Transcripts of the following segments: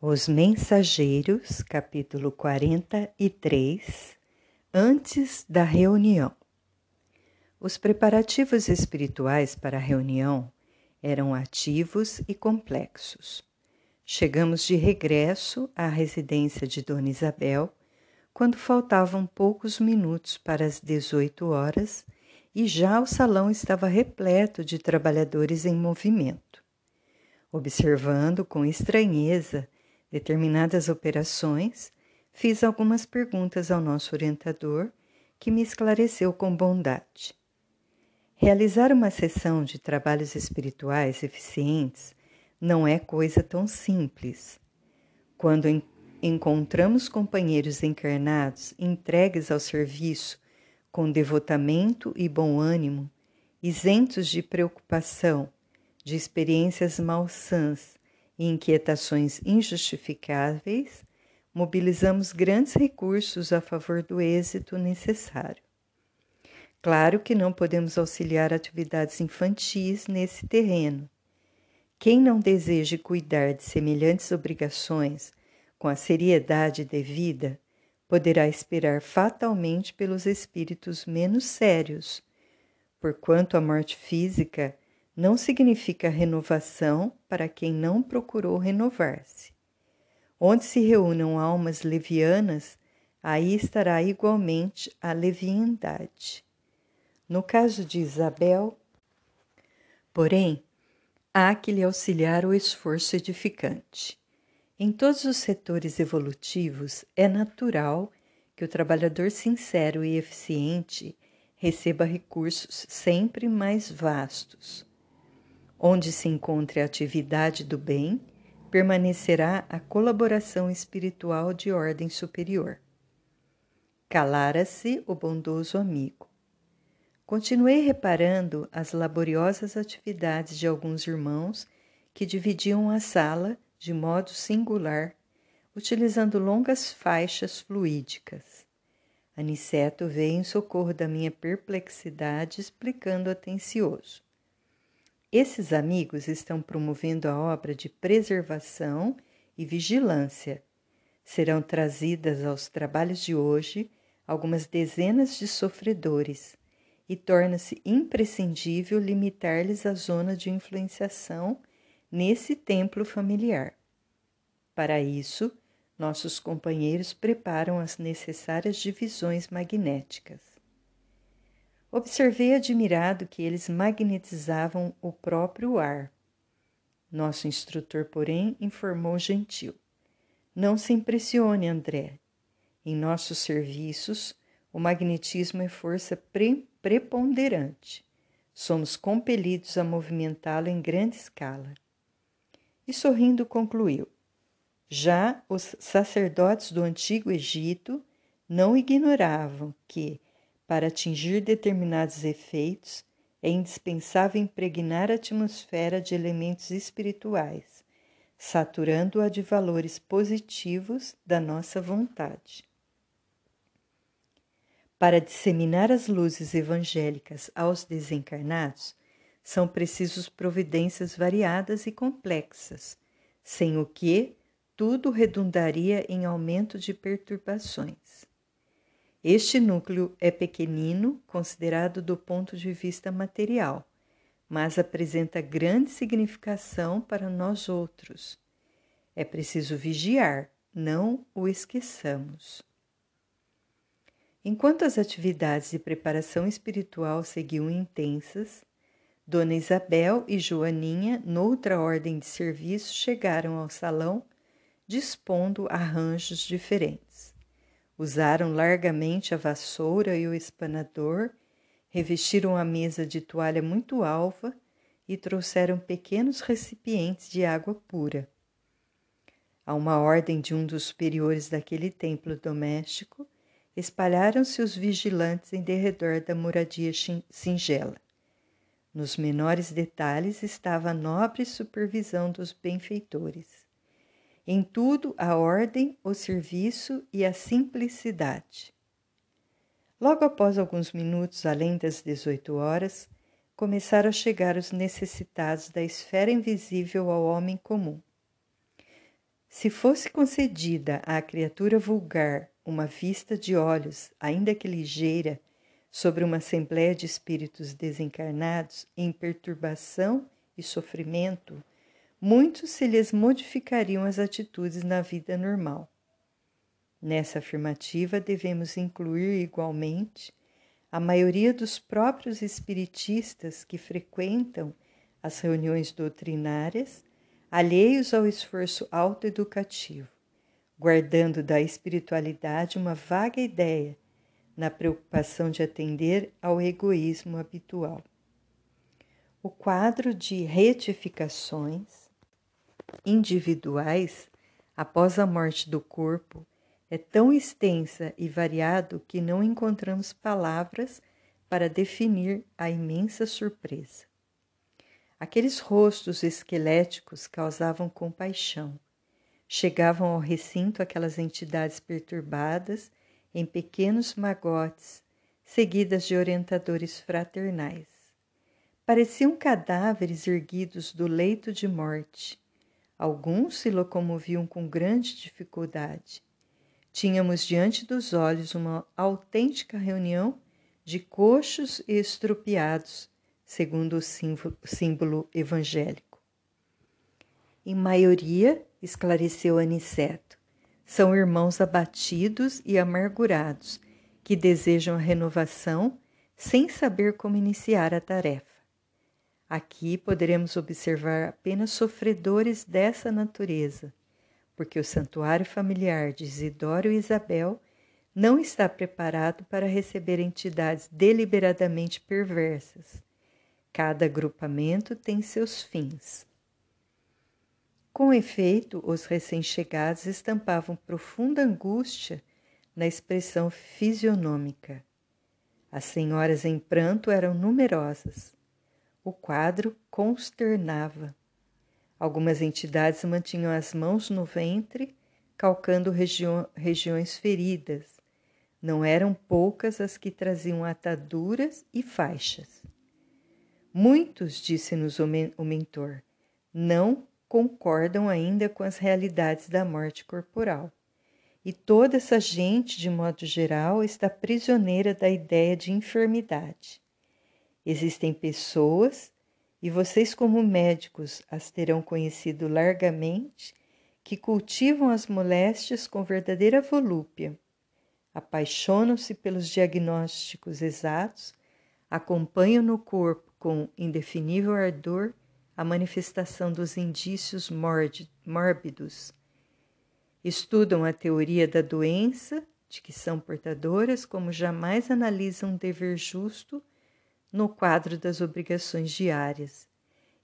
Os Mensageiros, capítulo 43 Antes da reunião. Os preparativos espirituais para a reunião eram ativos e complexos. Chegamos de regresso à residência de Dona Isabel quando faltavam poucos minutos para as 18 horas e já o salão estava repleto de trabalhadores em movimento. Observando com estranheza determinadas operações, fiz algumas perguntas ao nosso orientador, que me esclareceu com bondade. Realizar uma sessão de trabalhos espirituais eficientes não é coisa tão simples. Quando en encontramos companheiros encarnados entregues ao serviço com devotamento e bom ânimo, isentos de preocupação, de experiências malsãs e inquietações injustificáveis, mobilizamos grandes recursos a favor do êxito necessário. Claro que não podemos auxiliar atividades infantis nesse terreno. Quem não deseja cuidar de semelhantes obrigações com a seriedade devida, poderá esperar fatalmente pelos espíritos menos sérios, porquanto a morte física não significa renovação para quem não procurou renovar-se. Onde se reúnam almas levianas, aí estará igualmente a leviandade. No caso de Isabel, porém, há que lhe auxiliar o esforço edificante. Em todos os setores evolutivos, é natural que o trabalhador sincero e eficiente receba recursos sempre mais vastos Onde se encontre a atividade do bem, permanecerá a colaboração espiritual de ordem superior. Calara-se o bondoso amigo. Continuei reparando as laboriosas atividades de alguns irmãos que dividiam a sala de modo singular, utilizando longas faixas fluídicas. Aniceto veio em socorro da minha perplexidade, explicando atencioso. Esses amigos estão promovendo a obra de preservação e vigilância. Serão trazidas aos trabalhos de hoje algumas dezenas de sofredores e torna-se imprescindível limitar-lhes a zona de influenciação nesse templo familiar. Para isso, nossos companheiros preparam as necessárias divisões magnéticas. Observei admirado que eles magnetizavam o próprio ar. Nosso instrutor, porém, informou gentil: Não se impressione, André. Em nossos serviços, o magnetismo é força pre preponderante. Somos compelidos a movimentá-lo em grande escala. E sorrindo concluiu: Já os sacerdotes do antigo Egito não ignoravam que, para atingir determinados efeitos, é indispensável impregnar a atmosfera de elementos espirituais, saturando-a de valores positivos da nossa vontade. Para disseminar as luzes evangélicas aos desencarnados, são precisos providências variadas e complexas, sem o que tudo redundaria em aumento de perturbações. Este núcleo é pequenino, considerado do ponto de vista material, mas apresenta grande significação para nós outros. É preciso vigiar, não o esqueçamos. Enquanto as atividades de preparação espiritual seguiam intensas, Dona Isabel e Joaninha, noutra ordem de serviço, chegaram ao salão dispondo arranjos diferentes. Usaram largamente a vassoura e o espanador, revestiram a mesa de toalha muito alva e trouxeram pequenos recipientes de água pura. A uma ordem de um dos superiores daquele templo doméstico, espalharam-se os vigilantes em derredor da moradia singela. Nos menores detalhes estava a nobre supervisão dos benfeitores. Em tudo a ordem, o serviço e a simplicidade. Logo após alguns minutos além das 18 horas, começaram a chegar os necessitados da esfera invisível ao homem comum. Se fosse concedida à criatura vulgar uma vista de olhos, ainda que ligeira, sobre uma assembléia de espíritos desencarnados em perturbação e sofrimento, muitos se lhes modificariam as atitudes na vida normal. Nessa afirmativa, devemos incluir igualmente a maioria dos próprios espiritistas que frequentam as reuniões doutrinárias, alheios ao esforço autoeducativo, guardando da espiritualidade uma vaga ideia, na preocupação de atender ao egoísmo habitual. O quadro de retificações individuais após a morte do corpo é tão extensa e variado que não encontramos palavras para definir a imensa surpresa. Aqueles rostos esqueléticos causavam compaixão. Chegavam ao recinto aquelas entidades perturbadas em pequenos magotes, seguidas de orientadores fraternais. Pareciam cadáveres erguidos do leito de morte. Alguns se locomoviam com grande dificuldade Tínhamos diante dos olhos uma autêntica reunião de coxos e estrupiados, segundo o símbolo evangélico. Em maioria, esclareceu Aniceto, são irmãos abatidos e amargurados que desejam a renovação sem saber como iniciar a tarefa. Aqui poderemos observar apenas sofredores dessa natureza, porque o santuário familiar de Isidoro e Isabel não está preparado para receber entidades deliberadamente perversas. Cada agrupamento tem seus fins. Com efeito, os recém-chegados estampavam profunda angústia na expressão fisionômica. As senhoras em pranto eram numerosas. O quadro consternava. Algumas entidades mantinham as mãos no ventre, calcando regiões feridas. Não eram poucas as que traziam ataduras e faixas. Muitos, disse-nos o mentor, não concordam ainda com as realidades da morte corporal. E toda essa gente, de modo geral, está prisioneira da ideia de enfermidade. Existem pessoas e vocês, como médicos, as terão conhecido largamente, que cultivam as moléstias com verdadeira volúpia, apaixonam-se pelos diagnósticos exatos, acompanham no corpo com indefinível ardor a manifestação dos indícios mórbidos, estudam a teoria da doença de que são portadoras, como jamais analisam um dever justo no quadro das obrigações diárias,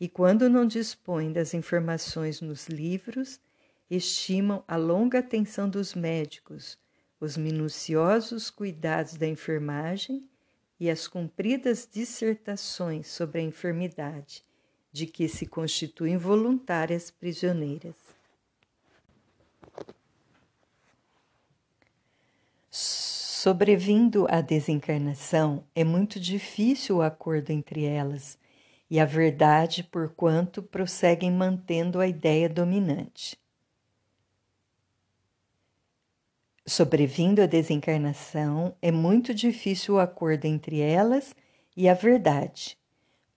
e quando não dispõem das informações nos livros, estimam a longa atenção dos médicos, os minuciosos cuidados da enfermagem e as compridas dissertações sobre a enfermidade, de que se constituem voluntárias prisioneiras. Sobrevindo a desencarnação, é muito difícil o acordo entre elas e a verdade, porquanto prosseguem mantendo a ideia dominante. Sobrevindo a desencarnação, é muito difícil o acordo entre elas e a verdade,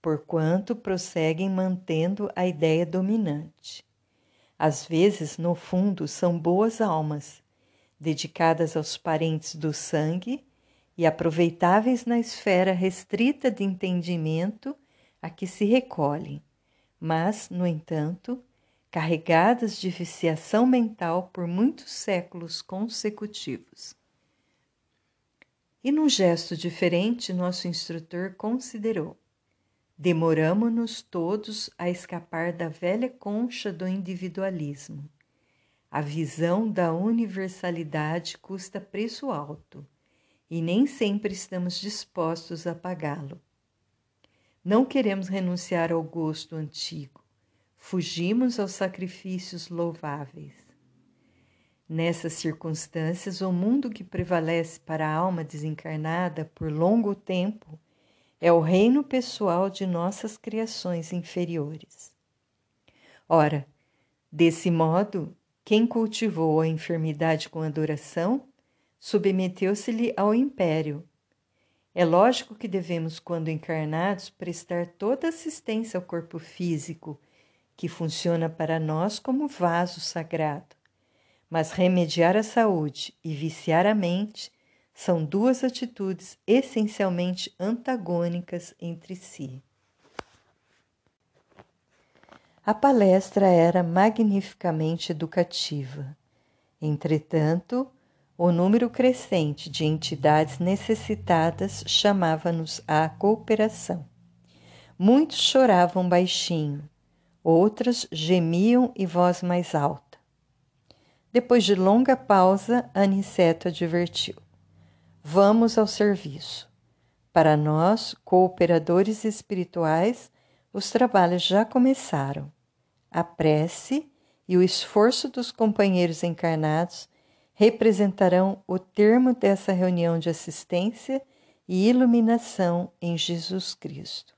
porquanto prosseguem mantendo a ideia dominante. Às vezes, no fundo, são boas almas dedicadas aos parentes do sangue e aproveitáveis na esfera restrita de entendimento a que se recolhem, mas, no entanto, carregadas de viciação mental por muitos séculos consecutivos. E num gesto diferente, nosso instrutor considerou: demoramo-nos todos a escapar da velha concha do individualismo a visão da universalidade custa preço alto e nem sempre estamos dispostos a pagá-lo. Não queremos renunciar ao gosto antigo, fugimos aos sacrifícios louváveis. Nessas circunstâncias, o mundo que prevalece para a alma desencarnada por longo tempo é o reino pessoal de nossas criações inferiores. Ora, desse modo, Quem cultivou a enfermidade com adoração, submeteu-se-lhe ao império. É lógico que devemos, quando encarnados, prestar toda assistência ao corpo físico, que funciona para nós como vaso sagrado. Mas remediar a saúde e viciar a mente são duas atitudes essencialmente antagônicas entre si. A palestra era magnificamente educativa. Entretanto, o número crescente de entidades necessitadas chamava-nos à cooperação. Muitos choravam baixinho, outras gemiam em voz mais alta. Depois de longa pausa, Aniceto advertiu: Vamos ao serviço. Para nós, cooperadores espirituais, os trabalhos já começaram. A prece e o esforço dos companheiros encarnados representarão o termo dessa reunião de assistência e iluminação em Jesus Cristo.